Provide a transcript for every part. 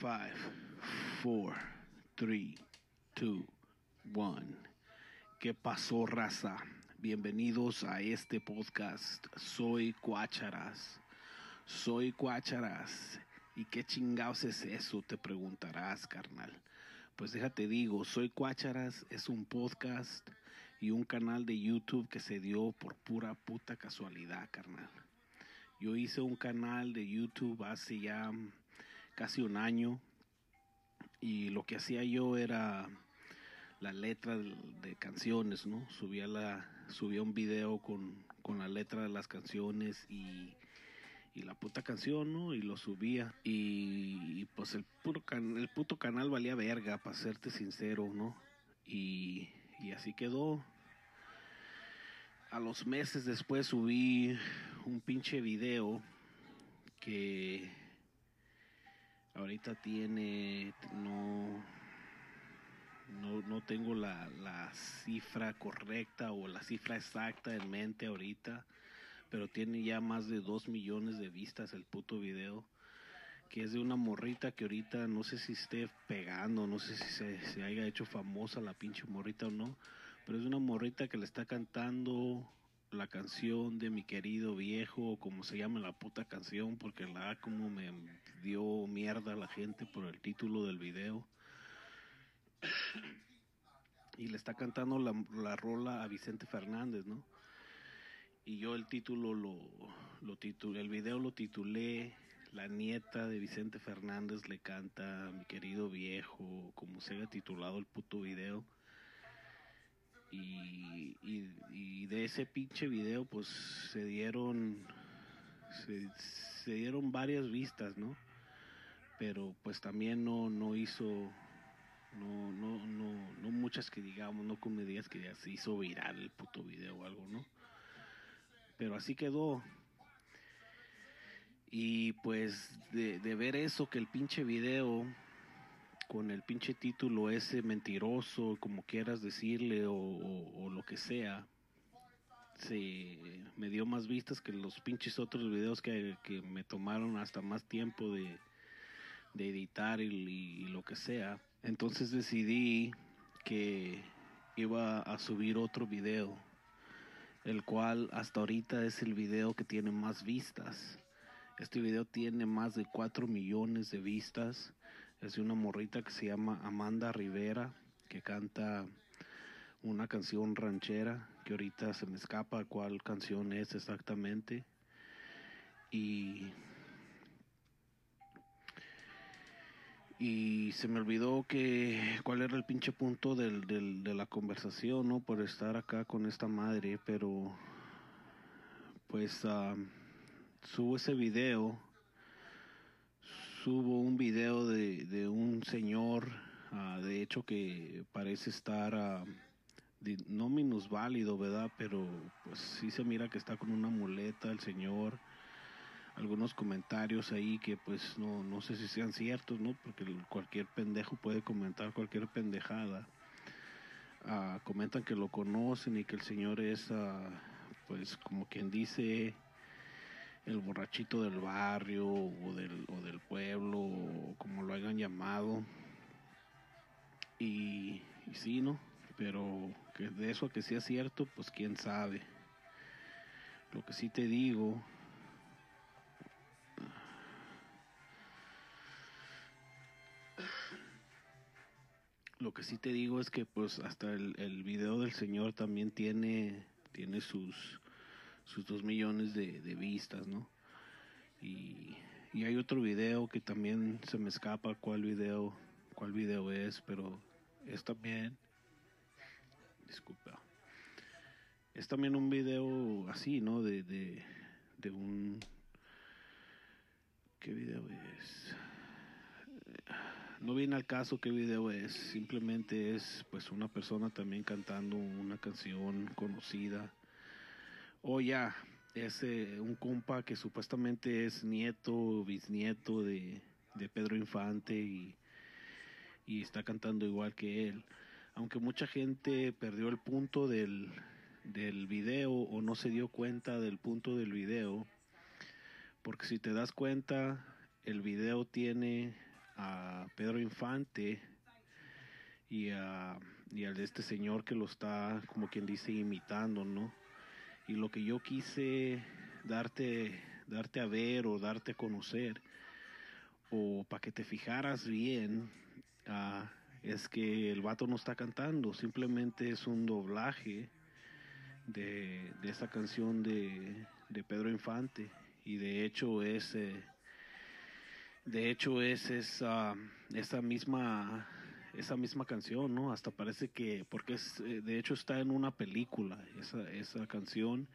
5, 4, 3, 2, 1. ¿Qué pasó, raza? Bienvenidos a este podcast. Soy Cuácharas. Soy Cuácharas. ¿Y qué chingados es eso? Te preguntarás, carnal. Pues déjate digo, Soy Cuácharas es un podcast y un canal de YouTube que se dio por pura puta casualidad, carnal. Yo hice un canal de YouTube hace ya casi un año y lo que hacía yo era la letra de, canciones, ¿no? Subía la subía un video con, con la letra de las canciones y, y la puta canción, ¿no? Y lo subía y, pues el puro el puto canal valía verga, para serte sincero, ¿no? Y, y así quedó. A los meses después subí un pinche video que ahorita tiene no no, no tengo la, la cifra correcta o la cifra exacta en mente ahorita pero tiene ya más de dos millones de vistas el puto video que es de una morrita que ahorita no sé si esté pegando, no sé si se, se haya hecho famosa la pinche morrita o no, pero es una morrita que le está cantando la canción de mi querido viejo, o como se llama la puta canción, porque la como me dio mierda la gente por el título del video. y le está cantando la, la rola a Vicente Fernández, ¿no? Y yo el título lo, lo el video lo titulé La nieta de Vicente Fernández le canta a mi querido viejo, como se haya titulado el puto video y, y, de ese pinche video pues se dieron se, dieron varias vistas no pero pues también no no hizo no no no no muchas que digamos no comedias que ya se hizo viral el puto video o algo no pero así quedó. Y pues de, de ver eso que el pinche video con el pinche título ese mentiroso, como quieras decirle, o, lo que sea, se me dio más vistas que los pinches otros videos que, me tomaron hasta más tiempo de, de editar y, lo que sea. Entonces decidí que iba a subir otro video, el cual hasta ahorita es el video que tiene más vistas. Este video tiene más de 4 millones de vistas es de una morrita que se llama Amanda Rivera, que canta una canción ranchera, que ahorita se me escapa cuál canción es exactamente. Y y se me olvidó que cuál era el pinche punto del, del, de la conversación, ¿no? Por estar acá con esta madre, pero pues uh, subo ese video subo un video de, de un señor, uh, de hecho que parece estar, uh, no minusválido, ¿verdad? Pero pues sí se mira que está con una muleta el señor. Algunos comentarios ahí que pues no, no sé si sean ciertos, ¿no? Porque cualquier pendejo puede comentar cualquier pendejada. Uh, comentan que lo conocen y que el señor es, pues como quien dice, el borrachito del barrio o del, o del pueblo o como lo hayan llamado. Y, y sí no pero que de eso que sea cierto pues quién sabe. Lo que sí te digo lo que sí te digo es que pues hasta el, el video del señor también tiene tiene sus sus dos millones de, de vistas, ¿no? Y, y, hay otro video que también se me escapa cuál video, cuál video es, pero es también, disculpa, es también un video así, ¿no? De, de, de un, ¿qué video es? No viene al caso qué video es, simplemente es pues una persona también cantando una canción conocida Oh, ya, es eh, un compa que supuestamente es nieto, bisnieto de, de Pedro Infante y, y está cantando igual que él. Aunque mucha gente perdió el punto del, del video o no se dio cuenta del punto del video, porque si te das cuenta, el video tiene a Pedro Infante y a, y a este señor que lo está, como quien dice, imitando, ¿no? Y lo que yo quise darte, darte a ver o darte a conocer, o para que te fijaras bien, ah, es que el vato no está cantando, simplemente es un doblaje de, de esa canción de, de Pedro Infante. Y de hecho es eh, de hecho es esa esa misma esa misma canción no hasta parece que porque es eh, de hecho está en una película esa esa canción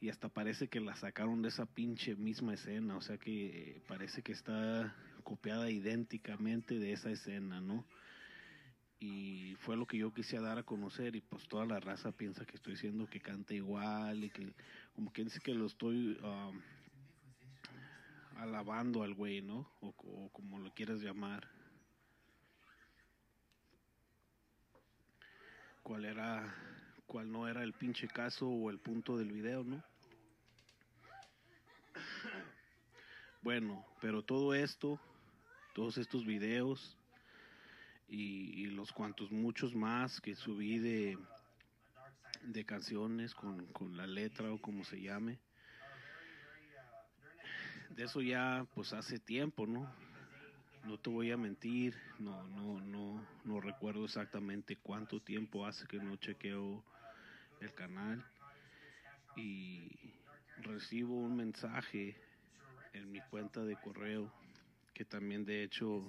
y hasta parece que la sacaron de esa pinche misma escena o sea que parece que está copiada idénticamente de esa escena no y fue lo que yo quise dar a conocer y pues toda la raza piensa que estoy diciendo que canta igual y que como que dice que lo estoy um, alabando al güey, ¿no? O, como lo quieras llamar. ¿Cuál era, cuál no era el pinche caso o el punto del video, ¿no? Bueno, pero todo esto, todos estos videos y, los cuantos muchos más que subí de de canciones con, con la letra o como se llame. De eso ya pues hace tiempo, ¿no? No te voy a mentir, no, no, no, no recuerdo exactamente cuánto tiempo hace que no chequeo el canal y recibo un mensaje en mi cuenta de correo que también de hecho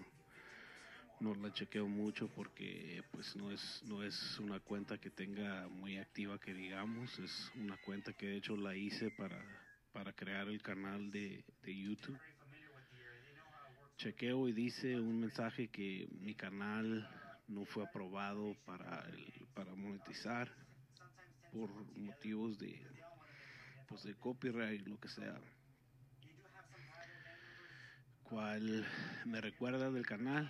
no la chequeo mucho porque pues no es no es una cuenta que tenga muy activa que digamos es una cuenta que de hecho la hice para para crear el canal de, de YouTube chequeo y dice un mensaje que mi canal no fue aprobado para el, para monetizar por motivos de pues de copyright lo que sea cual me recuerda del canal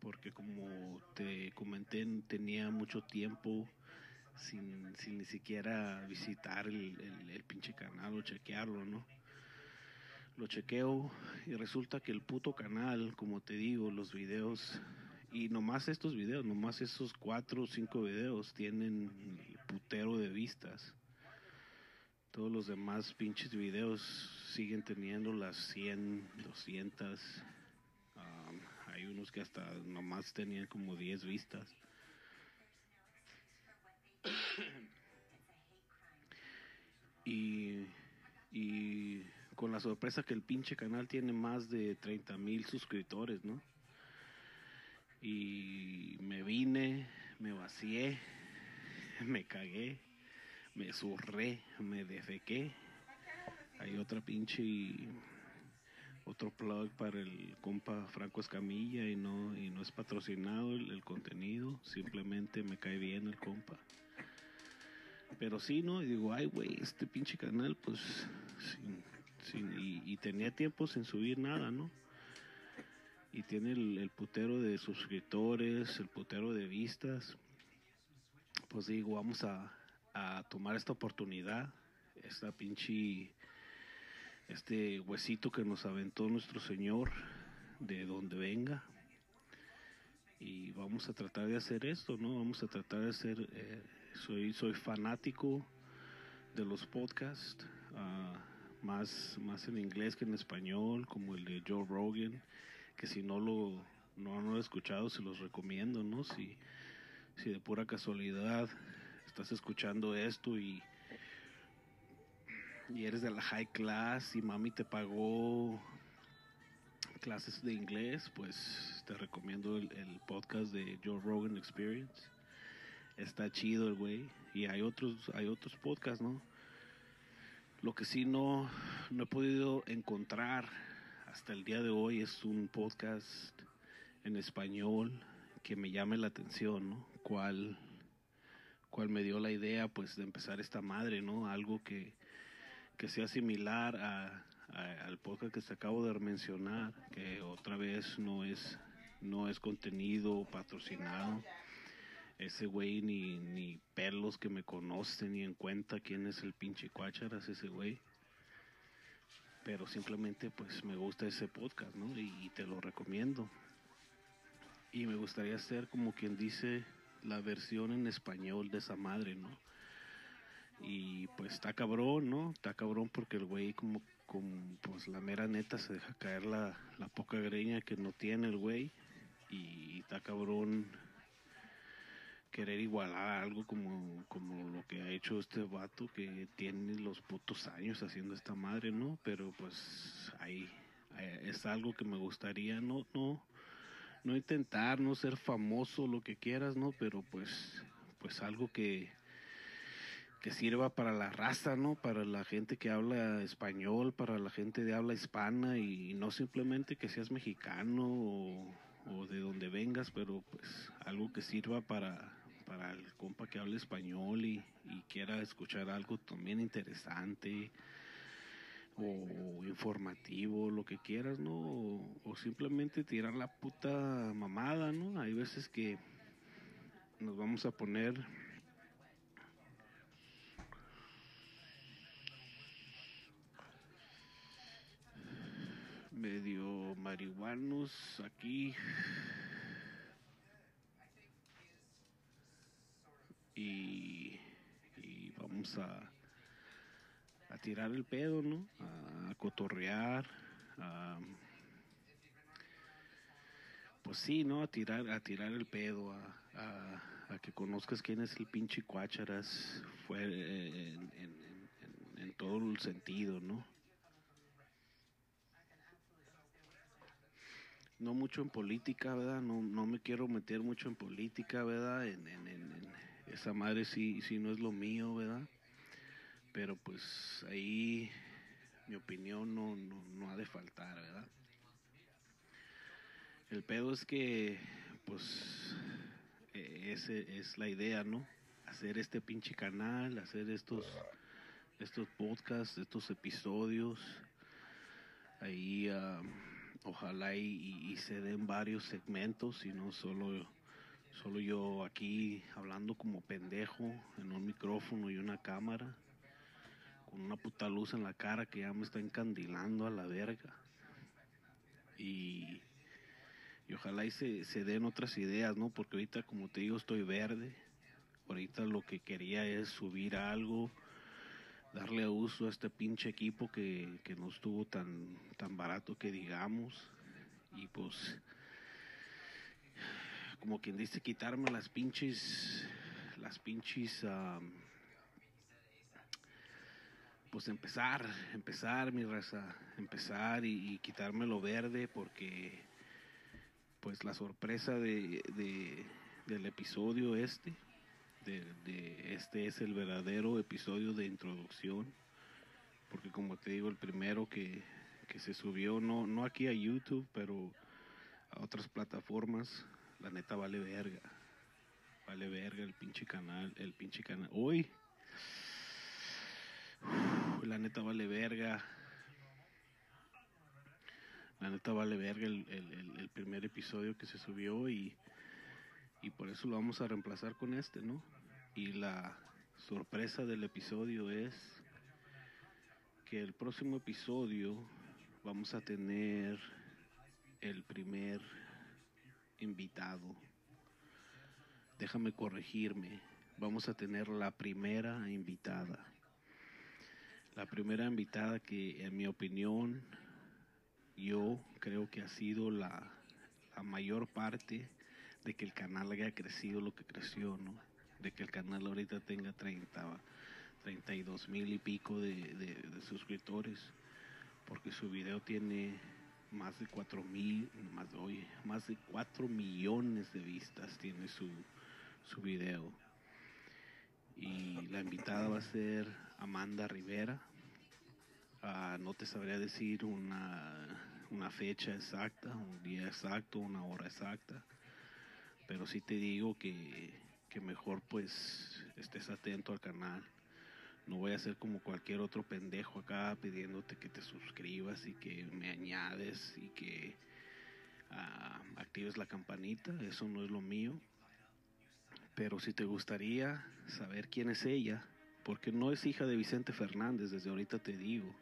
porque como te comenté tenía mucho tiempo sin, sin ni siquiera visitar el, el, el, pinche canal o chequearlo, ¿no? Lo chequeo y resulta que el puto canal, como te digo, los videos, y nomás estos videos, nomás esos cuatro o cinco videos tienen putero de vistas. Todos los demás pinches videos siguen teniendo las 100, 200, hay unos que hasta nomás tenían como 10 vistas. y con la sorpresa que el pinche canal tiene más de 30 mil suscriptores, ¿no? Y me vine, me vacié, me cagué, me zurré, me defequé. Hay otra pinche otro plug para el compa Franco Escamilla y no y no es patrocinado el, contenido, simplemente me cae bien el compa. Pero sí, ¿no? Y digo, ay, güey, este pinche canal, pues, sin, y, tenía tiempo sin subir nada, ¿no? Y tiene el, el putero de suscriptores, el putero de vistas. Pues digo, vamos a, a tomar esta oportunidad, esta pinche este huesito que nos aventó nuestro Señor de donde venga. Y vamos a tratar de hacer esto, ¿no? Vamos a tratar de hacer, eh, soy, soy fanático de los podcasts, uh, más, más en inglés que en español, como el de Joe Rogan, que si no lo, no, no he escuchado, se los recomiendo, ¿no? Si, si de pura casualidad estás escuchando esto y y eres de la high class y mami te pagó clases de inglés, pues te recomiendo el, el podcast de Joe Rogan Experience. Está chido el güey. Y hay otros, hay otros podcasts, ¿no? Lo que sí no, no he podido encontrar hasta el día de hoy es un podcast en español que me llame la atención, ¿no? ¿Cuál, cuál me dio la idea, pues, de empezar esta madre, ¿no? Algo que, que sea similar a, al podcast que te acabo de mencionar, que otra vez no es, no es contenido patrocinado. Ese güey ni, ni pelos que me conocen ni en cuenta quién es el pinche cuácharas ese güey. pero simplemente pues me gusta ese podcast, ¿no? Y, te lo recomiendo. Y me gustaría hacer como quien dice la versión en español de esa madre, ¿no? Y pues está cabrón, ¿no? Está cabrón porque el güey como, como pues la mera neta se deja caer la, la poca greña que no tiene el güey. Y está cabrón querer igualar algo como, como lo que ha hecho este vato que tiene los putos años haciendo esta madre, ¿no? Pero pues ahí, es algo que me gustaría, no, no, no intentar, no ser famoso, lo que quieras, ¿no? Pero pues, pues algo que, que sirva para la raza, ¿no? Para la gente que habla español, para la gente de habla hispana y no simplemente que seas mexicano o, o de donde vengas, pero pues algo que sirva para para el compa que hable español y, quiera escuchar algo también interesante o informativo, lo que quieras, ¿no? O, simplemente tirar la puta mamada, ¿no? Hay veces que nos vamos a poner medio marihuanos aquí y, vamos a, a tirar el pedo, ¿no? A, cotorrear, pues sí, ¿no? A tirar, a tirar el pedo, a, a, que conozcas quién es el pinche Cuácharas fue en, en, todo el sentido, ¿no? No mucho en política, ¿verdad? No, no me quiero meter mucho en política, ¿verdad? En, esa madre sí, sí no es lo mío, ¿verdad? Pero pues ahí mi opinión no, no, ha de faltar, ¿verdad? El pedo es que, pues, e, ese es la idea, ¿no? Hacer este pinche canal, hacer estos, estos podcasts, estos episodios. Ahí, ah, ojalá y, y, se den varios segmentos y no solo Solo yo aquí hablando como pendejo en un micrófono y una cámara, con una puta luz en la cara que ya me está encandilando a la verga. Y, ojalá y se, se den otras ideas, ¿no? Porque ahorita, como te digo, estoy verde. Ahorita lo que quería es subir algo, darle uso a este pinche equipo que, que no estuvo tan, tan barato que digamos. Y pues como quien dice, quitarme las pinches, las pinches, pues empezar, empezar mi raza, empezar y, quitarme lo verde porque pues la sorpresa de, del episodio este, de, este es el verdadero episodio de introducción, porque como te digo, el primero que, que se subió, no, no aquí a YouTube, pero a otras plataformas, la neta vale verga. Vale verga el pinche canal, el pinche canal. Uy. la neta vale verga. La neta vale verga el, el, primer episodio que se subió y, y por eso lo vamos a reemplazar con este, ¿no? Y la sorpresa del episodio es que el próximo episodio vamos a tener el primer invitado. Déjame corregirme. Vamos a tener la primera invitada. La primera invitada que en mi opinión yo creo que ha sido la, la mayor parte de que el canal haya crecido lo que creció, ¿no? De que el canal ahorita tenga 30, 32 mil y pico de, de suscriptores, porque su video tiene más de cuatro mil, más, oye, más de cuatro millones de vistas tiene su, su video. Y la invitada va a ser Amanda Rivera. Ah, no te sabría decir una, una fecha exacta, un día exacto, una hora exacta, pero sí te digo que, que mejor pues estés atento al canal no voy a ser como cualquier otro pendejo acá pidiéndote que te suscribas y que me añades y que ah, actives la campanita. Eso no es lo mío. Pero si te gustaría saber quién es ella, porque no es hija de Vicente Fernández, desde ahorita te digo.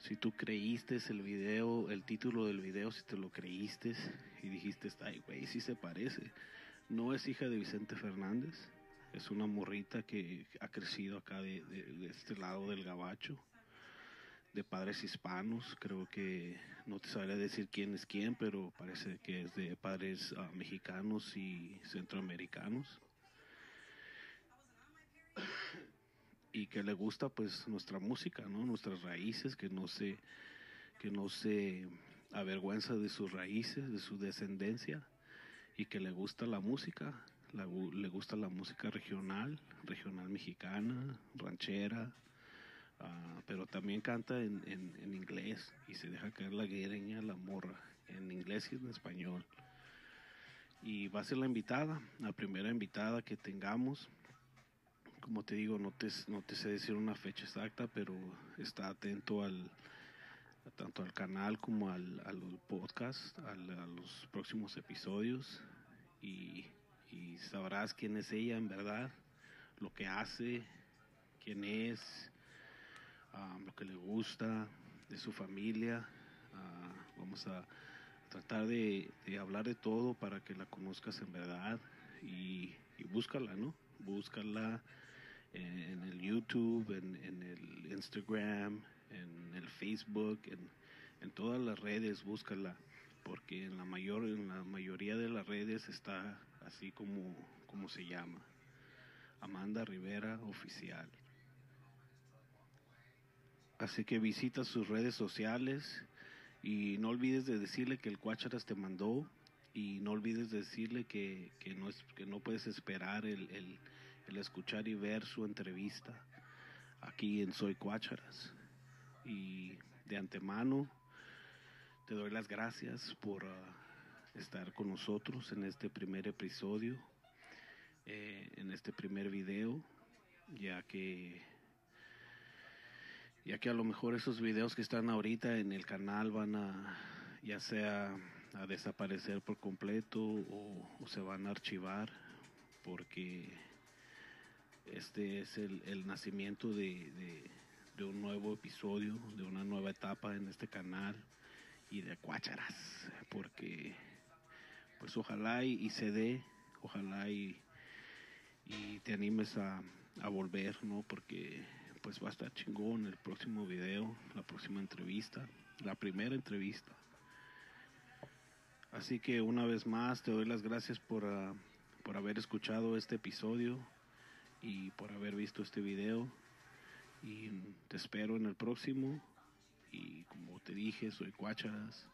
si tú creíste el video, el título del video, si te lo creíste y dijiste, ay, güey, sí se parece. No es hija de Vicente Fernández, es una morrita que ha crecido acá de, este lado del gabacho, de padres hispanos. Creo que no te sabría decir quién es quién, pero parece que es de padres ah, mexicanos y centroamericanos. y que le gusta pues nuestra música, ¿no? Nuestras raíces, que no se que no se avergüenza de sus raíces, de su descendencia y que le gusta la música, le gusta la música regional, regional mexicana, ranchera, ah, pero también canta en, en, inglés y se deja caer la guereña, la morra, en inglés y en español. Y va a ser la invitada, la primera invitada que tengamos como te digo, no te, no te sé decir una fecha exacta, pero está atento al tanto al canal como al, al podcast, a los próximos episodios y, sabrás quién es ella en verdad, lo que hace, quién es, ah, lo que le gusta, de su familia. Ah, vamos a tratar de, hablar de todo para que la conozcas en verdad y, y búscala, ¿no? Búscala en el YouTube, en, el Instagram, en el Facebook, en, todas las redes, búscala, porque en la mayor, en la mayoría de las redes está así como, como se llama, Amanda Rivera Oficial. Así que visita sus redes sociales y no olvides de decirle que el Cuacharas te mandó y no olvides de decirle que, que, no, es, que no puedes esperar el el escuchar y ver su entrevista aquí en Soy Cuácharas. Y de antemano te doy las gracias por ah, estar con nosotros en este primer episodio, eh, en este primer video, ya que ya que a lo mejor esos videos que están ahorita en el canal van a ya sea a desaparecer por completo o, o se van a archivar porque este es el, nacimiento de, un nuevo episodio, de una nueva etapa en este canal y de cuácharas, porque pues ojalá y, se dé, ojalá y, y te animes a, volver, ¿no? Porque pues va a estar chingón el próximo video, la próxima entrevista, la primera entrevista. Así que una vez más te doy las gracias por, ah, por haber escuchado este episodio y por haber visto este video. Y te espero en el próximo. Y como te dije, soy Cuácharas.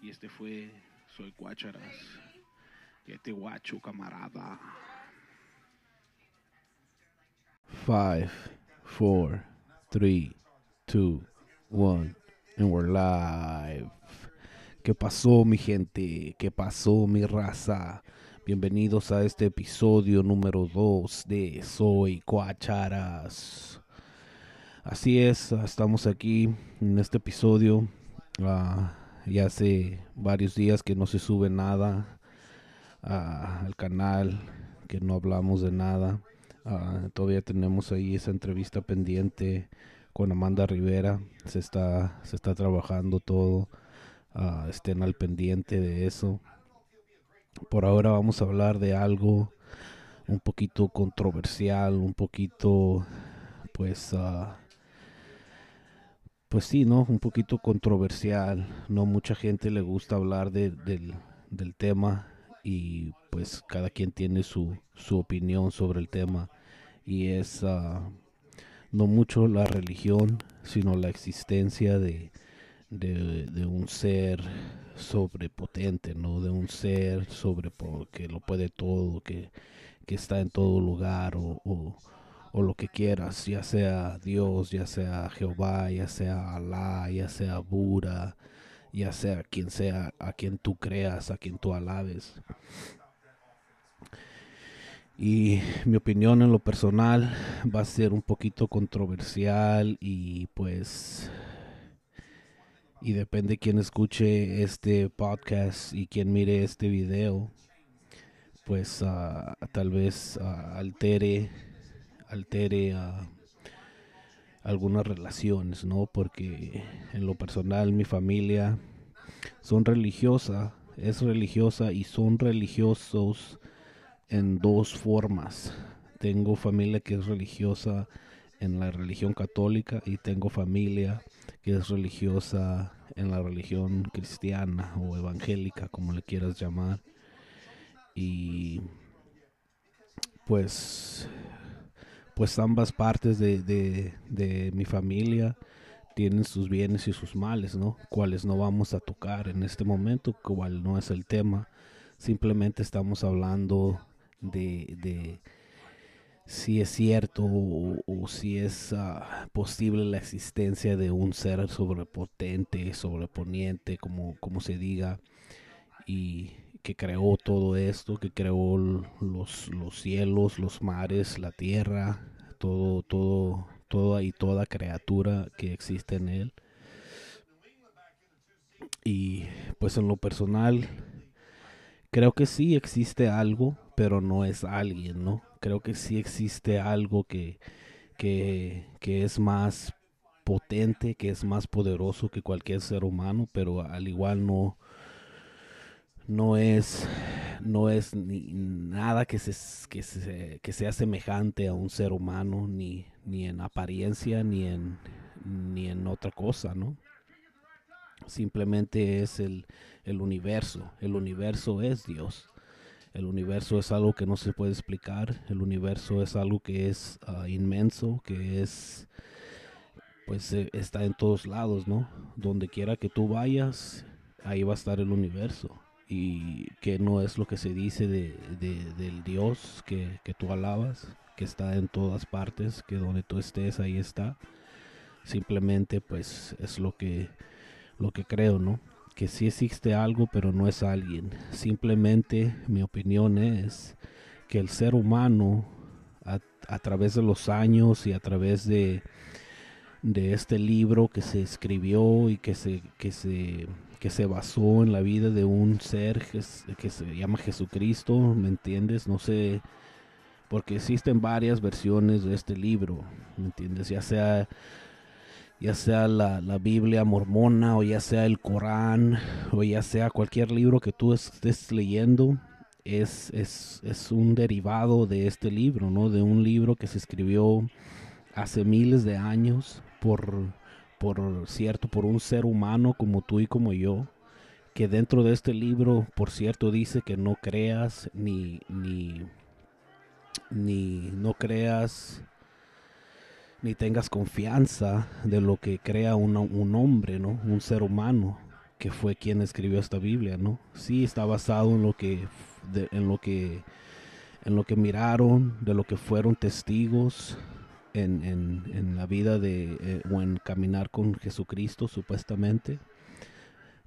Y este fue Soy Cuácharas. Que te guacho, camarada. Five, four, three, two, one, and we're live. ¿Qué pasó, mi gente? ¿Qué pasó, mi raza? Bienvenidos a este episodio número 2 de Soy Cuacharas. Así es, estamos aquí en este episodio. Uh, ya hace varios días que no se sube nada al canal, que no hablamos de nada. Ah, todavía tenemos ahí esa entrevista pendiente con Amanda Rivera. Se está, se está trabajando todo. estén al pendiente de eso. Por ahora vamos a hablar de algo un poquito controversial, un poquito, pues, uh, pues sí, ¿no? Un poquito controversial. No mucha gente le gusta hablar de, del, tema y pues cada quien tiene su, su opinión sobre el tema. Y es uh, no mucho la religión, sino la existencia de, de, un ser sobrepotente, ¿no? De un ser sobre que lo puede todo, que, está en todo lugar o, o, lo que quieras, ya sea Dios, ya sea Jehová, ya sea Alá, ya sea Buda, ya sea quien sea, a quien tú creas, a quien tú alabes. Y mi opinión en lo personal va a ser un poquito controversial y pues y depende quién escuche este podcast y quién mire este video, pues uh, tal vez uh, altere, altere uh, algunas relaciones, ¿no? Porque en lo personal mi familia son religiosa, es religiosa y son religiosos en dos formas. Tengo familia que es religiosa en la religión católica y tengo familia que es religiosa en la religión cristiana o evangélica, como le quieras llamar. Y pues, pues ambas partes de, de, mi familia tienen sus bienes y sus males, ¿no? Cuales no vamos a tocar en este momento, cual no es el tema. Simplemente estamos hablando de, de si es cierto o, si es ah, posible la existencia de un ser sobrepotente, sobreponiente, como, como se diga, y que creó todo esto, que creó los, los cielos, los mares, la tierra, todo, todo, toda y toda criatura que existe en él. Y pues en lo personal, creo que sí existe algo, pero no es alguien, ¿no? Creo que sí existe algo que, que, que es más potente, que es más poderoso que cualquier ser humano, pero al igual no, no es no es ni nada que se, que, se, que sea semejante a un ser humano ni, ni en apariencia ni en ni en otra cosa no simplemente es el, el universo. El universo es Dios. El universo es algo que no se puede explicar. El universo es algo que es ah, inmenso que es pues eh, está en todos lados no donde quiera que tú vayas ahí va a estar el universo y que no es lo que se dice de, del Dios que, que, tú alabas, que está en todas partes, que donde tú estés ahí está. Simplemente pues es lo que, lo que creo, ¿no? Que sí existe algo, pero no es alguien. Simplemente mi opinión es que el ser humano a, a través de los años y a través de, de este libro que se escribió y que se, que se que se basó en la vida de un ser que, se llama Jesucristo, ¿me entiendes? No sé, porque existen varias versiones de este libro, ¿me entiendes? Ya sea, ya sea la, la, Biblia mormona o ya sea el Corán o ya sea cualquier libro que tú estés leyendo, es, es, es un derivado de este libro, ¿no? De un libro que se escribió hace miles de años por por cierto, por un ser humano como tú y como yo, que dentro de este libro, por cierto, dice que no creas ni, ni, ni no creas ni tengas confianza de lo que crea un, un hombre, ¿no? Un ser humano que fue quien escribió esta Biblia, ¿no? Sí está basado en lo que, en lo que, en lo que miraron, de lo que fueron testigos, en, en, la vida de, eh, o en caminar con Jesucristo supuestamente.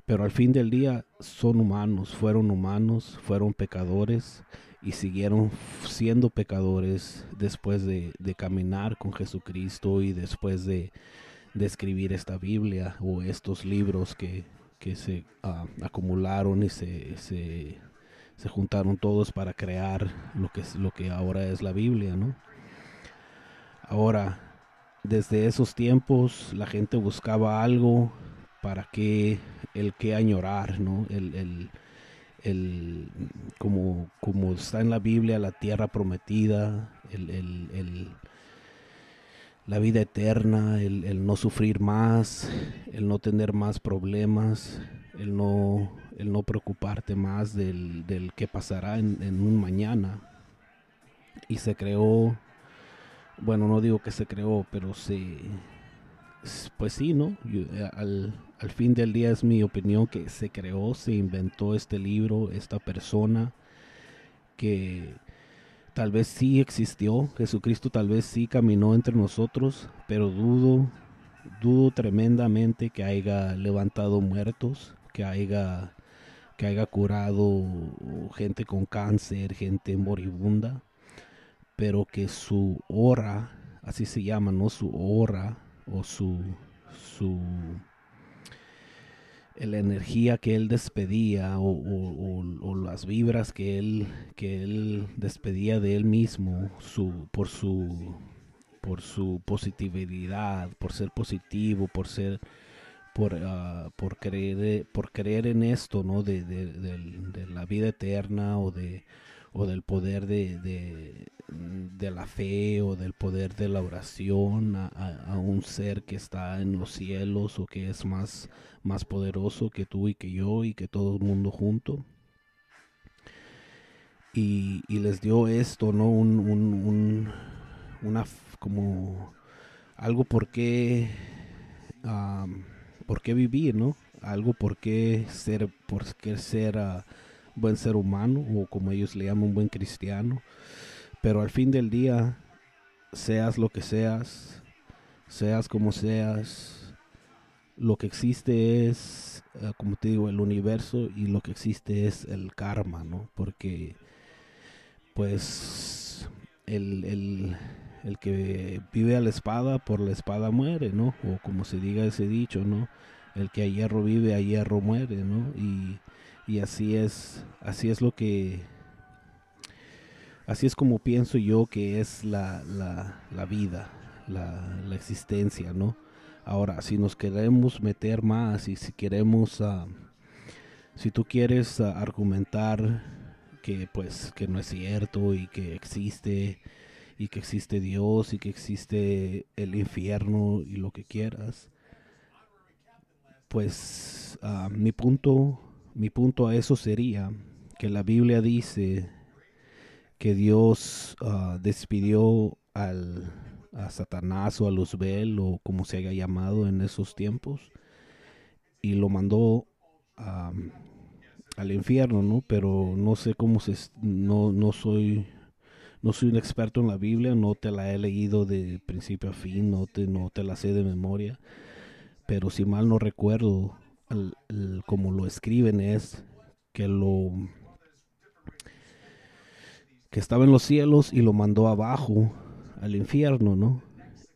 Pero al fin del día son humanos, fueron humanos, fueron pecadores y siguieron siendo pecadores después de, de caminar con Jesucristo y después de, de, escribir esta Biblia o estos libros que, que se uh, acumularon y se, se, se, juntaron todos para crear lo que, lo que ahora es la Biblia, ¿no? Ahora, desde esos tiempos la gente buscaba algo para que el que añorar, ¿no? El, el, el, como, como está en la Biblia, la tierra prometida, el, la vida eterna, el, no sufrir más, el no tener más problemas, el no, el no preocuparte más del, del que pasará en, en un mañana. Y se creó bueno, no digo que se creó, pero se, pues sí, ¿no? Eh, al, al, fin del día es mi opinión que se creó, se inventó este libro, esta persona que tal vez sí existió, Jesucristo tal vez sí caminó entre nosotros, pero dudo, dudo tremendamente que haya levantado muertos, que haya, que haya curado gente con cáncer, gente moribunda pero que su hora, así se llama, ¿no? Su hora o su, su, la energía que él despedía o, las vibras que él, que él despedía de él mismo su, por, su, por su positividad, por ser positivo, por ser por, ah, por creer por creer en esto, ¿no? De, de, la vida eterna o de o del poder de, de, la fe o del poder de la oración a, un ser que está en los cielos o que es más, más poderoso que tú y que yo y que todo el mundo junto y, les dio esto, ¿no? Un, un, una, como algo por qué, por qué vivir, ¿no? Algo por qué ser, por qué ser uh, buen ser humano o como ellos le llaman un buen cristiano. Pero al fin del día, seas lo que seas, seas como seas, lo que existe es, ah, como te digo, el universo y lo que existe es el karma, ¿no? Porque pues el, que vive a la espada, por la espada muere, ¿no? O como se diga ese dicho, ¿no? El que a hierro vive, a hierro muere, ¿no? Y, así es, así es lo que, así es como pienso yo que es la, la, vida, la, existencia, ¿no? Ahora, si nos queremos meter más y si queremos, ah, si tú quieres ah, argumentar que pues que no es cierto y que existe y que existe Dios y que existe el infierno y lo que quieras pues ah, mi punto mi punto a eso sería que la Biblia dice que Dios ah, despidió al a Satanás o a Luzbel o como se haya llamado en esos tiempos y lo mandó al infierno, ¿no? Pero no sé cómo se, no, no soy, no soy un experto en la Biblia, no te la he leído de principio a fin, no te, no te la sé de memoria, pero si mal no recuerdo, como lo escriben es que lo que estaba en los cielos y lo mandó abajo al infierno, ¿no?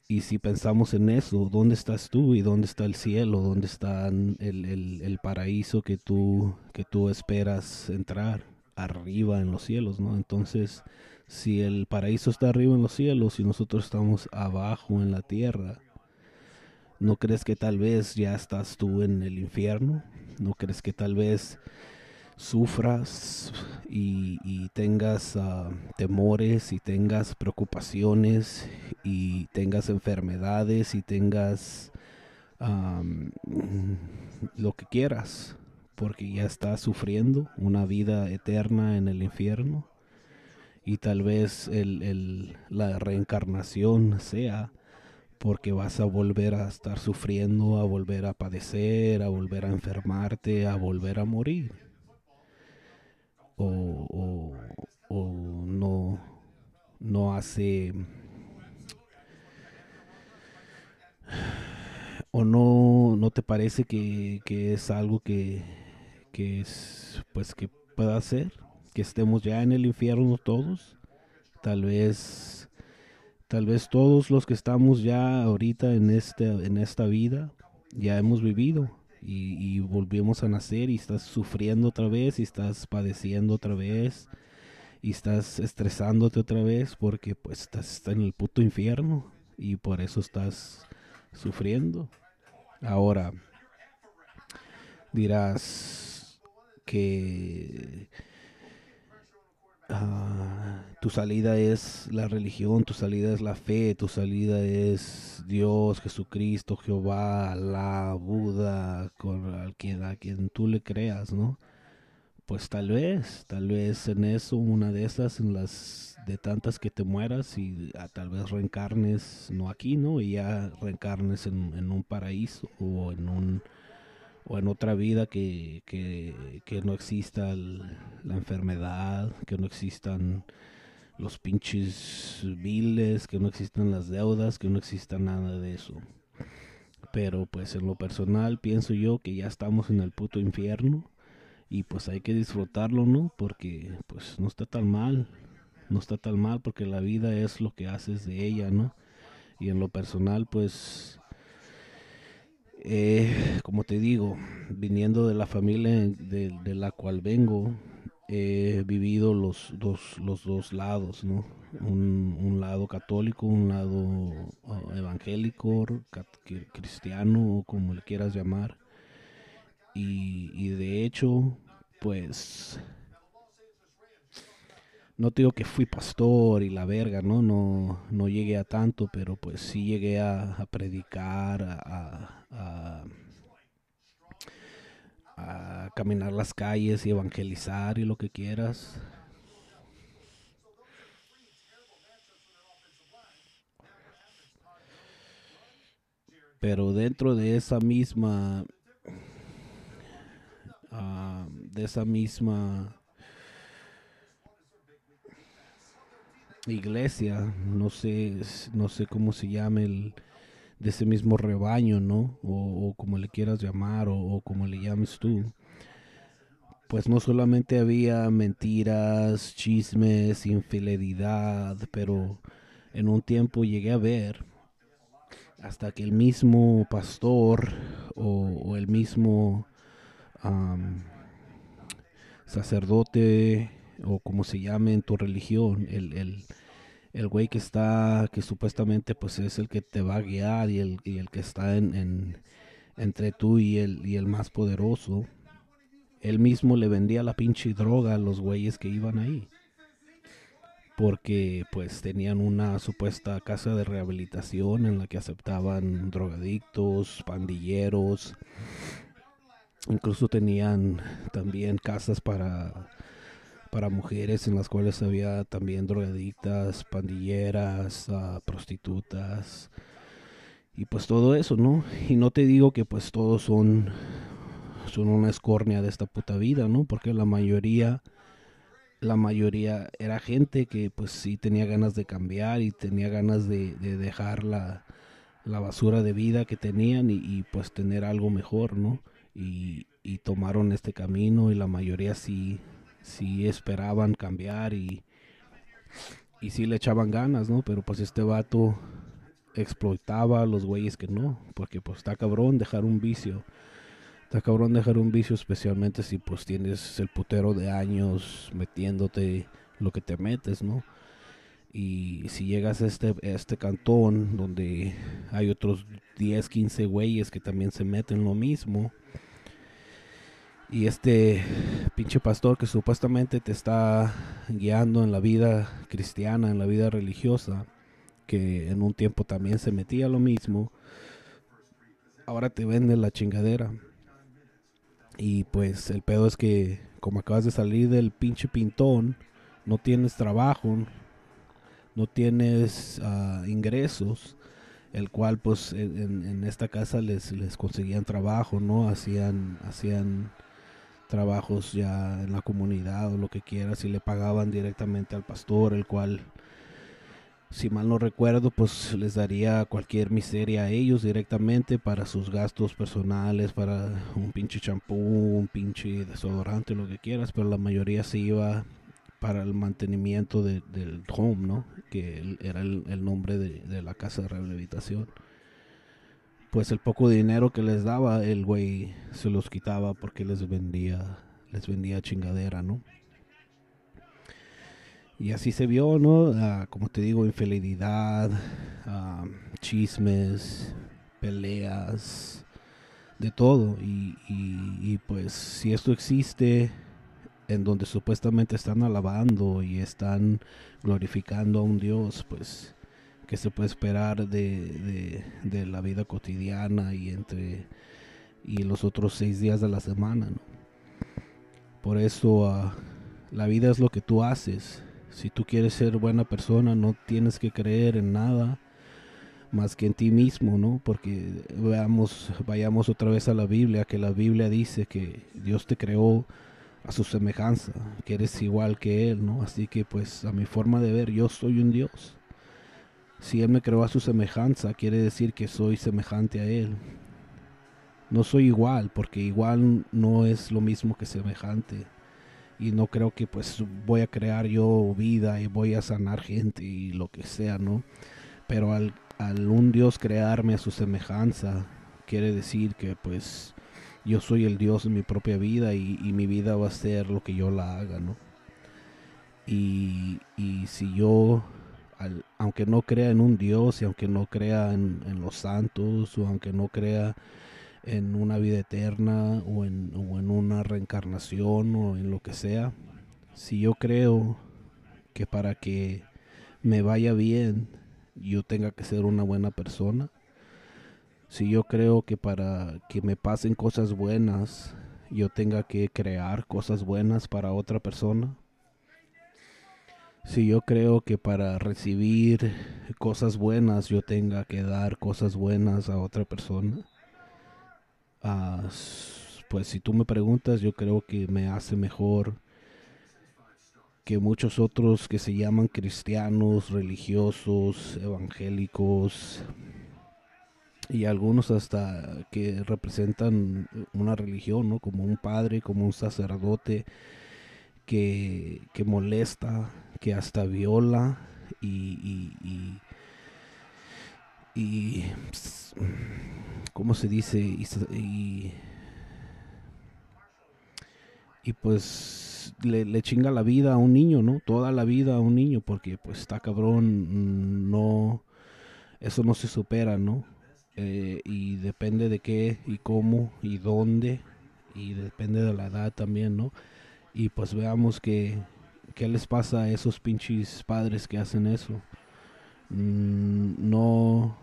Y si pensamos en eso, ¿dónde estás tú y dónde está el cielo? ¿Dónde está el, el, paraíso que tú, que tú esperas entrar? Arriba en los cielos, ¿no? Entonces, si el paraíso está arriba en los cielos y nosotros estamos abajo en la tierra, ¿no crees que tal vez ya estás tú en el infierno? ¿No crees que tal vez sufras y, tengas ah, temores y tengas preocupaciones y tengas enfermedades y tengas lo que quieras, porque ya estás sufriendo una vida eterna en el infierno y tal vez el, la reencarnación sea porque vas a volver a estar sufriendo, a volver a padecer, a volver a enfermarte, a volver a morir. O, no, no hace o no, no te parece que, es algo que, que es pues que pueda ser que estemos ya en el infierno todos tal vez tal vez todos los que estamos ya ahorita en este en esta vida ya hemos vivido y, volvemos a nacer y estás sufriendo otra vez y estás padeciendo otra vez y estás estresándote otra vez porque pues estás, en el puto infierno y por eso estás sufriendo. Ahora dirás que Ah, tu salida es la religión, tu salida es la fe, tu salida es Dios, Jesucristo, Jehová, Alá, Buda, con a quien, a quien tú le creas, ¿no? Pues tal vez, tal vez en eso, una de esas, en las de tantas que te mueras y ah, tal vez reencarnes, no aquí, ¿no? Y ya reencarnes en, en un paraíso o en un o en otra vida que, que, no exista la enfermedad, que no existan los pinches biles, que no existan las deudas, que no exista nada de eso. Pero pues en lo personal pienso yo que ya estamos en el puto infierno y pues hay que disfrutarlo, ¿no? Porque pues no está tan mal, no está tan mal porque la vida es lo que haces de ella, ¿no? Y en lo personal pues eh, como te digo, viniendo de la familia de, la cual vengo, he vivido los dos, los dos lados, ¿no? Un, un lado católico, un lado uh, evangélico, cristiano, como le quieras llamar. Y, y de hecho, pues no digo que fui pastor y la verga, ¿no? No, no llegué a tanto, pero pues sí llegué a, predicar, a, caminar las calles y evangelizar y lo que quieras. Pero dentro de esa misma, ah, de esa misma iglesia, no sé, no sé cómo se llame el de ese mismo rebaño, ¿no? O, como le quieras llamar, o, como le llames tú. Pues no solamente había mentiras, chismes, infidelidad, pero en un tiempo llegué a ver hasta que el mismo pastor o, el mismo sacerdote o como se llame en tu religión, el, el, el güey que está, que supuestamente pues es el que te va a guiar y el, y el que está en, en, entre tú y el, y el más poderoso, él mismo le vendía la pinche droga a los güeyes que iban ahí. Porque pues tenían una supuesta casa de rehabilitación en la que aceptaban drogadictos, pandilleros, incluso tenían también casas para para mujeres en las cuales había también drogadictas, pandilleras, ah, prostitutas y pues todo eso, ¿no? Y no te digo que pues todos son son una escornia de esta puta vida, ¿no? Porque la mayoría la mayoría era gente que pues sí tenía ganas de cambiar y tenía ganas de, dejar la, basura de vida que tenían y, pues tener algo mejor, ¿no? Y, y tomaron este camino y la mayoría sí si esperaban cambiar y, y sí le echaban ganas, ¿no? Pero pues este vato explotaba a los güeyes que no, porque pues está cabrón dejar un vicio. Está cabrón dejar un vicio, especialmente si pues tienes el putero de años metiéndote lo que te metes, ¿no? Y si llegas a este, a este cantón donde hay otros 10, 15 güeyes que también se meten lo mismo, y este pinche pastor que supuestamente te está guiando en la vida cristiana, en la vida religiosa, que en un tiempo también se metía lo mismo, ahora te vende la chingadera. Y pues el pedo es que como acabas de salir del pinche pintón, no tienes trabajo, no tienes ah, ingresos, el cual pues en, en, esta casa les, les conseguían trabajo, ¿no? Hacían, hacían trabajos ya en la comunidad o lo que quieras y le pagaban directamente al pastor, el cual, si mal no recuerdo, pues les daría cualquier miseria a ellos directamente para sus gastos personales, para un pinche champú, un pinche desodorante, lo que quieras, pero la mayoría se iba para el mantenimiento del home, ¿no? Que era el, nombre de, de la casa de rehabilitación pues el poco dinero que les daba, el güey se los quitaba porque les vendía, les vendía chingadera, ¿no? Y así se vio, ¿no? Ah, como te digo, infidelidad, ah, chismes, peleas, de todo. Y, y, pues si esto existe en donde supuestamente están alabando y están glorificando a un Dios, pues que se puede esperar de, de, la vida cotidiana y entre y los otros seis días de la semana por eso ah, la vida es lo que tú haces. Si tú quieres ser buena persona no tienes que creer en nada más que en ti mismo no porque veamos vayamos otra vez a la Biblia que la Biblia dice que Dios te creó a su semejanza que eres igual que él no así que pues a mi forma de ver yo soy un Dios si Él me creó a su semejanza, quiere decir que soy semejante a Él. No soy igual, porque igual no es lo mismo que semejante. Y no creo que pues voy a crear yo vida y voy a sanar gente y lo que sea, ¿no? Pero al, al un Dios crearme a su semejanza, quiere decir que pues yo soy el Dios de mi propia vida y, y mi vida va a ser lo que yo la haga, ¿no? Y, y si yo, aunque no crea en un Dios y aunque no crea en, en los santos o aunque no crea en una vida eterna o en, o en una reencarnación o en lo que sea, si yo creo que para que me vaya bien yo tenga que ser una buena persona, si yo creo que para que me pasen cosas buenas yo tenga que crear cosas buenas para otra persona, si yo creo que para recibir cosas buenas yo tenga que dar cosas buenas a otra persona, ah, pues si tú me preguntas, yo creo que me hace mejor que muchos otros que se llaman cristianos, religiosos, evangélicos y algunos hasta que representan una religión, ¿no? Como un padre, como un sacerdote que, que molesta, que hasta viola y, y, ¿cómo se dice? Y, y, pues le, le chinga la vida a un niño, ¿no? Toda la vida a un niño, porque pues está cabrón, no, eso no se supera, ¿no? Eh, y depende de qué y cómo y dónde y depende de la edad también, ¿no? Y pues veamos que, qué les pasa a esos pinches padres que hacen eso. Mm, no,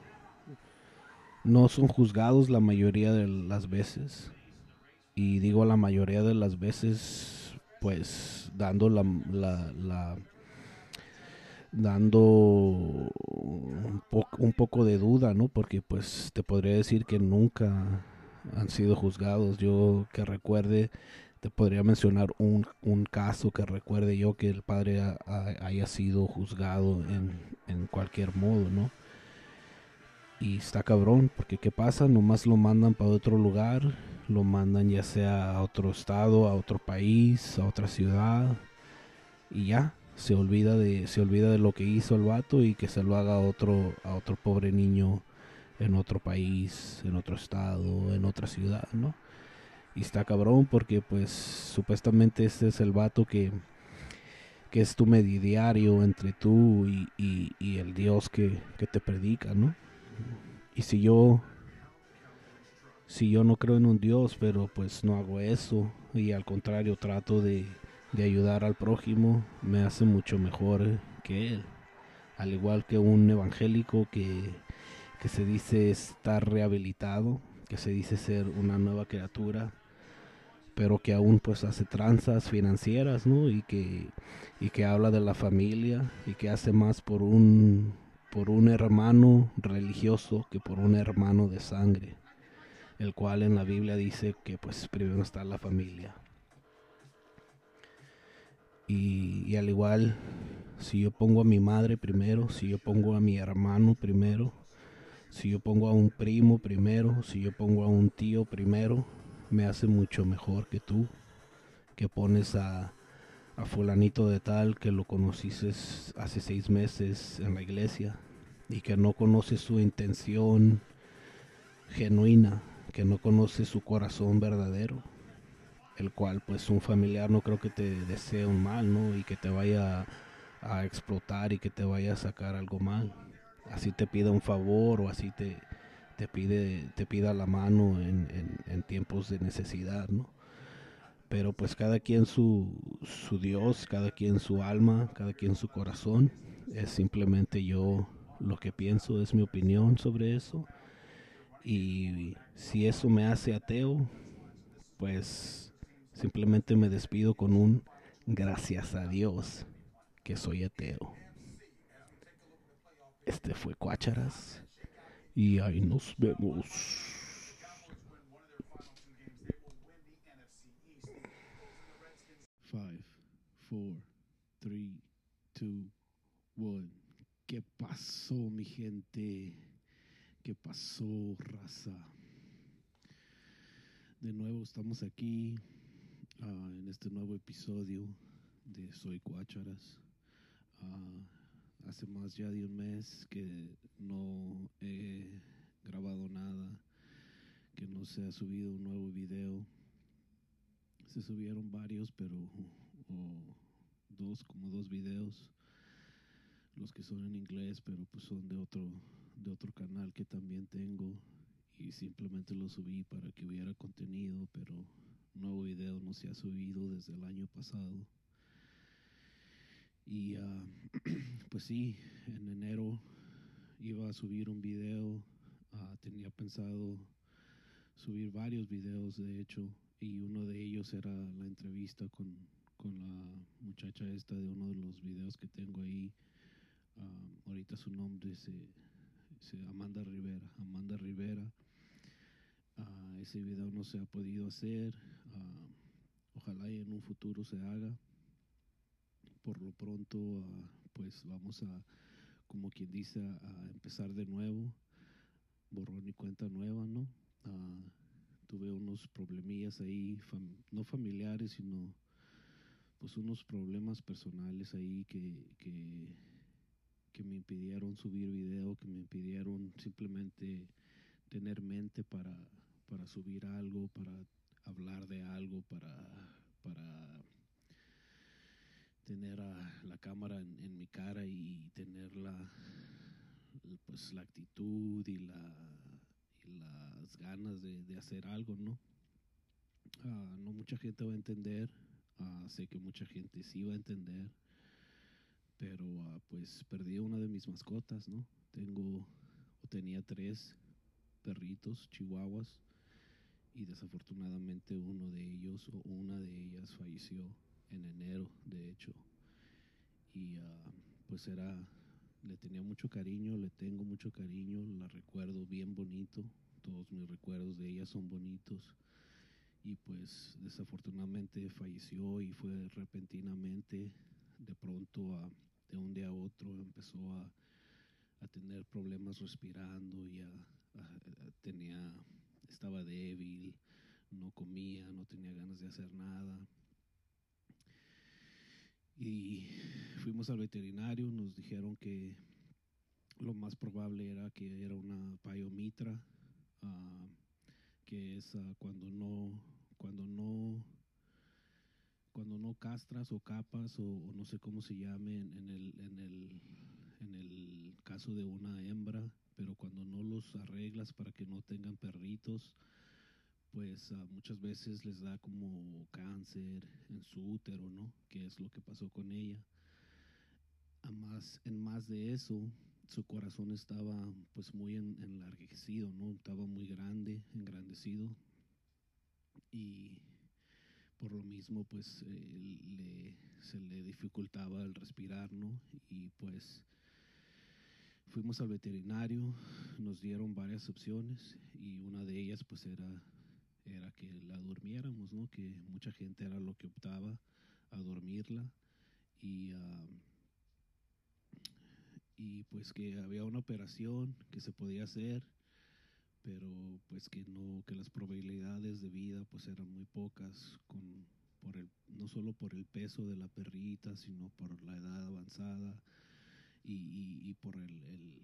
no son juzgados la mayoría de las veces. Y digo la mayoría de las veces, pues dando la, la, la- dando un, un poco de duda, ¿no? Porque pues te podría decir que nunca han sido juzgados. Yo que recuerde, te podría mencionar un, un caso que recuerde yo que el padre ha- ha- haya sido juzgado en, en cualquier modo, ¿no? Y está cabrón, porque ¿qué pasa? Nomás lo mandan para otro lugar, lo mandan ya sea a otro estado, a otro país, a otra ciudad, y ya, se olvida de, se olvida de lo que hizo el vato y que se lo haga a otro, a otro pobre niño en otro país, en otro estado, en otra ciudad, ¿no? Y está cabrón porque pues supuestamente este es el vato que, que es tu mediario entre tú y, y- y el Dios que, que te predica, ¿no? Y si yo, si yo no creo en un Dios, pero pues no hago eso y al contrario trato de, de ayudar al prójimo, me hace mucho mejor que él. Al igual que un evangélico que, que se dice estar rehabilitado, que se dice ser una nueva criatura, pero que aún pues hace tranzas financieras, ¿no? Y que, y que habla de la familia y que hace más por un, por un hermano religioso que por un hermano de sangre, el cual en la Biblia dice que pues primero está la familia. Y, y al igual, si yo pongo a mi madre primero, si yo pongo a mi hermano primero, si yo pongo a un primo primero, si yo pongo a un tío primero, me hace mucho mejor que tú, que pones a, a fulanito de tal que lo conociste hace seis meses en la iglesia y que no conoces su intención genuina, que no conoces su corazón verdadero, el cual pues un familiar no creo que te desee un mal, ¿no? Y que te vaya a explotar y que te vaya a sacar algo mal. Así te pida un favor o así te, te pide te pida la mano en, tiempos de necesidad, ¿no? Pero pues cada quien su, su Dios, cada quien su alma, cada quien su corazón. Es simplemente yo lo que pienso, es mi opinión sobre eso. Y si eso me hace ateo, pues simplemente me despido con un gracias a Dios que soy ateo. Este fue Cuácharas y ahí nos vemos. Five, four, three, two, one. ¿Qué pasó, mi gente? ¿Qué pasó, raza? De nuevo estamos aquí ah, en este nuevo episodio de Soy Cuácharas. Ah, hace más ya de un mes que no he grabado nada, que no se ha subido un nuevo video. Se subieron varios, pero o dos, como dos videos. Los que son en inglés, pero pues son de otro, de otro canal que también tengo. Y simplemente los subí para que hubiera contenido, pero nuevo video no se ha subido desde el año pasado. Y ah, pues sí, en enero iba a subir un video. ah, tenía pensado subir varios videos, de hecho, y uno de ellos era la entrevista con, con la muchacha esta de uno de los videos que tengo ahí. Ah, ahorita su nombre se, se Amanda Rivera. Amanda Rivera. Ah, ese video no se ha podido hacer. ah, ojalá y en un futuro se haga. Por lo pronto, ah, pues vamos a, como quien dice, a, empezar de nuevo. Borrón y cuenta nueva, ¿no? Ah, tuve unos problemillas ahí, no familiares, sino pues unos problemas personales ahí que, que, que me impidieron subir video, que me impidieron simplemente tener mente para, para subir algo, para hablar de algo, para, para tener a la cámara en, mi cara y tener la, pues, la actitud y, la, y las ganas de, de hacer algo, ¿no? Ah, no mucha gente va a entender, ah, sé que mucha gente sí va a entender, pero ah, pues perdí una de mis mascotas, ¿no? Tengo, o tenía tres perritos, chihuahuas, y desafortunadamente uno de ellos o una de ellas falleció en enero, de hecho. Y ah, pues era, le tenía mucho cariño, le tengo mucho cariño, la recuerdo bien bonito, todos mis recuerdos de ella son bonitos. Y pues desafortunadamente falleció y fue repentinamente, de pronto, a- de un día a otro empezó a, a tener problemas respirando y a- a- tenía, estaba débil, no comía, no tenía ganas de hacer nada. Y fuimos al veterinario, nos dijeron que lo más probable era que era una payomitra, ah, que es ah, cuando no, cuando no, cuando no castras o capas o, o no sé cómo se llame en, en el, en, el, en el caso de una hembra, pero cuando no los arreglas para que no tengan perritos, pues ah, muchas veces les da como cáncer en su útero, ¿no? Que es lo que pasó con ella. A en más de eso, su corazón estaba pues muy en- enlarguecido, ¿no? Estaba muy grande, engrandecido. Y por lo mismo pues eh, le, se le dificultaba el respirar, ¿no? Y pues fuimos al veterinario, nos dieron varias opciones y una de ellas pues era, era que la durmiéramos, ¿no? Que mucha gente era lo que optaba a dormirla y... y pues que había una operación que se podía hacer pero pues que no que las probabilidades de vida pues eran muy pocas con por el no solo por el peso de la perrita sino por la edad avanzada y, y- y por el, el-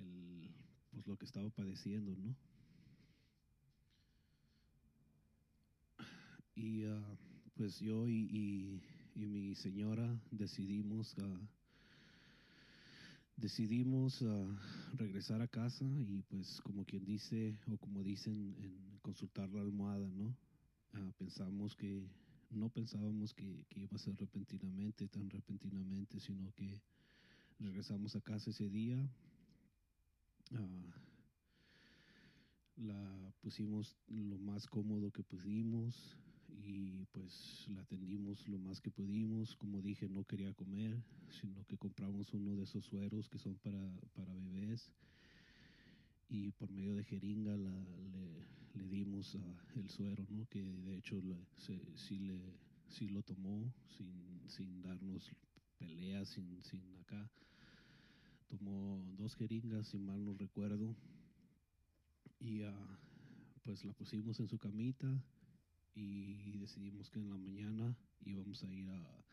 el, pues lo que estaba padeciendo no y ah, pues yo y, y- mi señora decidimos ah, decidimos ah, regresar a casa y pues como quien dice o como dicen en consultar la almohada, ¿no? Pensamos que, no pensábamos que, iba a ser repentinamente, tan repentinamente, sino que regresamos a casa ese día. La pusimos lo más cómodo que pudimos y pues la atendimos lo más que pudimos. Como dije, no quería comer, sino que compramos uno de esos sueros que son para, para bebés y por medio de jeringa le, le dimos ah, el suero, ¿no? que de hecho sí, le, sí lo tomó sin, sin darnos peleas, sin, sin acá. Tomó dos jeringas, si mal no recuerdo, y ah, pues la pusimos en su camita y decidimos que en la mañana íbamos a ir a,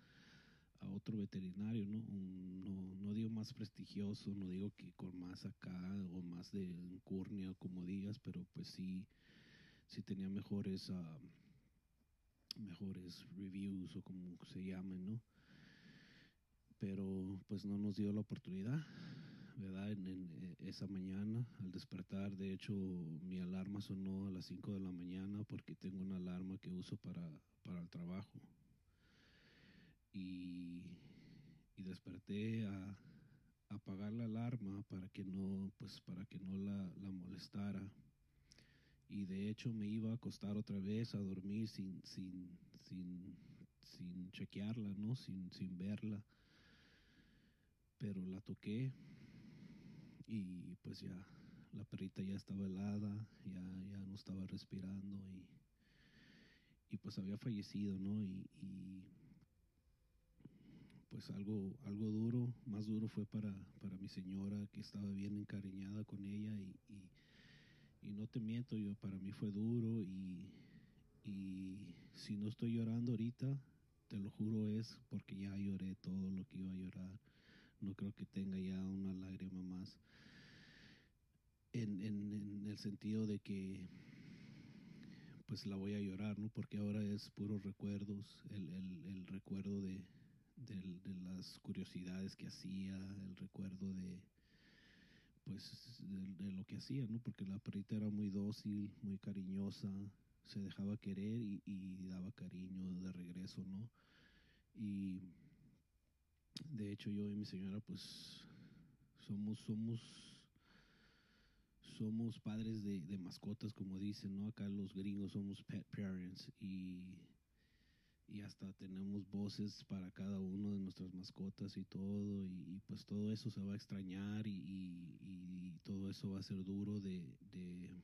otro veterinario, ¿no? Un- no, no digo más prestigioso, no digo que con más acá o más de encurnia, como digas, pero pues sí, si tenía mejores, ah, mejores reviews o como se llamen, ¿no? Pero pues no nos dio la oportunidad, ¿verdad? En, en, eh, esa mañana, al despertar, de hecho, mi alarma sonó a las 5 de la mañana porque tengo una alarma que uso para, para el trabajo. Y, y desperté a, apagar la alarma para que no, pues para que no la, la molestara y de hecho me iba a acostar otra vez a dormir sin, sin, sin, sin chequearla, ¿no? Sin, sin verla. Pero la toqué y pues ya la perrita ya estaba helada, ya, ya no estaba respirando y, y pues había fallecido, ¿no? Y, y, pues algo, algo duro, más duro fue para, para mi señora que estaba bien encariñada con ella y, y no te miento, yo para mí fue duro y, y si no estoy llorando ahorita, te lo juro es porque ya lloré todo lo que iba a llorar. No creo que tenga ya una lágrima más. En, en, el sentido de que pues la voy a llorar, ¿no? Porque ahora es puros recuerdos, el, el, recuerdo de, de, las curiosidades que hacía, el recuerdo de, pues de, de, lo que hacía, ¿no? Porque la perrita era muy dócil, muy cariñosa, se dejaba querer y, y, daba cariño de regreso, ¿no? Y de hecho yo y mi señora pues somos, somos, somos padres de, de mascotas, como dicen, ¿no? Acá los gringos somos pet parents y y hasta tenemos voces para cada uno de nuestras mascotas y todo, y, pues todo eso se va a extrañar y, y, y todo eso va a ser duro de, de,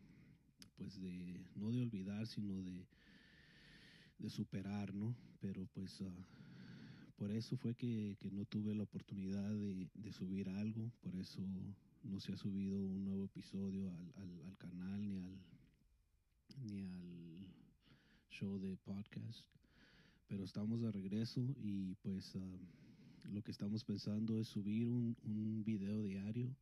pues de, no de olvidar, sino de, de superar, ¿no? Pero pues uh, por eso fue que, que, no tuve la oportunidad de, de, subir algo, por eso no se ha subido un nuevo episodio al, al, al canal ni al, ni al show de podcast pero estamos de regreso y pues uh, lo que estamos pensando es subir un, un, video diario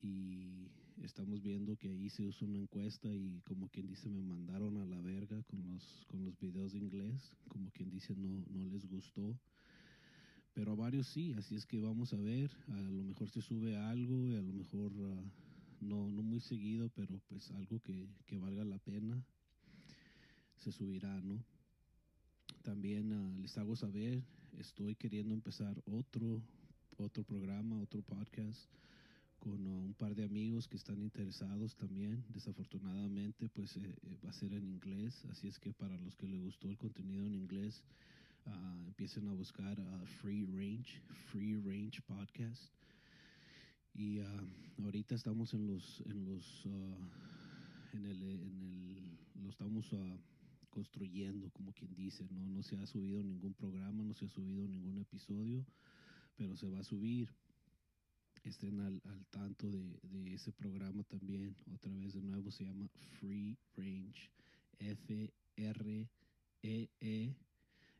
y estamos viendo que ahí se usa una encuesta y como quien dice me mandaron a la verga con los, con los videos de inglés, como quien dice no, no les gustó. Pero a varios sí, así es que vamos a ver, a lo mejor se sube algo y a lo mejor uh, no, no muy seguido, pero pues algo que, que valga la pena se subirá, ¿no? También uh, les hago saber, estoy queriendo empezar otro, otro programa, otro podcast con uh, un par de amigos que están interesados también. Desafortunadamente, pues eh, va a ser en inglés, así es que para los que les gustó el contenido en inglés, uh, empiecen a buscar Free Range, Free Range Podcast. Y ahorita estamos en los, en los, en el, en el, lo estamos construyendo, como quien dice, ¿no? No se ha subido ningún programa, no se ha subido ningún episodio, pero se va a subir. Estén al, al tanto de, de, ese programa también. Otra vez de nuevo se llama Free Range. F R E E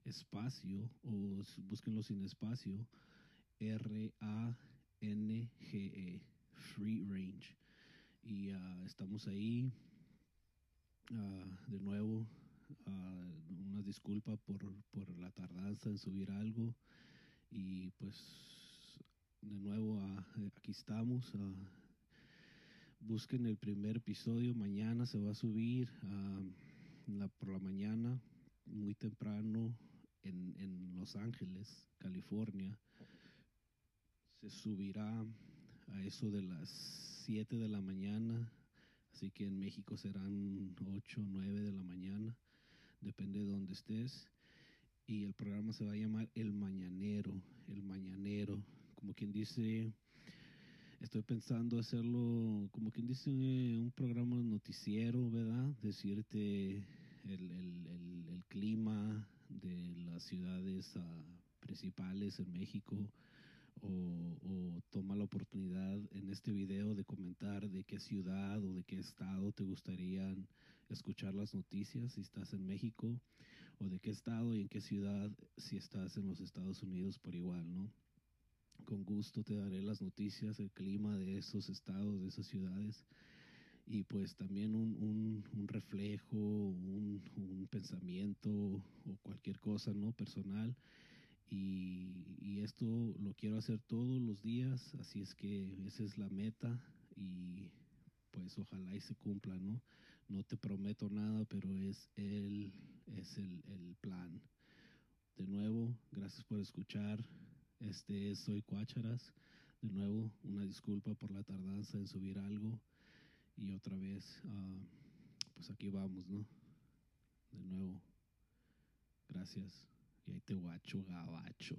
espacio o búsquenlo sin espacio R A N G E Free Range y uh, estamos ahí uh, de nuevo uh, una disculpa por, por, la tardanza en subir algo y pues de nuevo uh, aquí estamos. Busquen el primer episodio, mañana se va a subir por la mañana, muy temprano en, en Los Ángeles, California. Se subirá a eso de las 7 de la mañana, así que en México serán 8 o 9 de la mañana depende de dónde estés. Y el programa se va a llamar El Mañanero, El Mañanero. Como quien dice, estoy pensando hacerlo, como quien dice, un programa noticiero, ¿verdad? Decirte el, el, el, clima de las ciudades uh, principales en México o, o, toma la oportunidad en este video de comentar de qué ciudad o de qué estado te gustaría escuchar las noticias si estás en México o de qué estado y en qué ciudad si estás en los Estados Unidos por igual, ¿no? Con gusto te daré las noticias, el clima de esos estados, de esas ciudades y pues también un, un, reflejo, un, un, pensamiento o cualquier cosa, ¿no? Personal. Y, y, esto lo quiero hacer todos los días, así es que esa es la meta y pues ojalá y se cumpla, ¿no? No te prometo nada, pero es el, es el, el plan. De nuevo, gracias por escuchar. Este es Soy Cuácharas. De nuevo, una disculpa por la tardanza en subir algo. Y otra vez, uh, pues aquí vamos, ¿no? De nuevo, gracias. Y ahí te guacho, gabacho.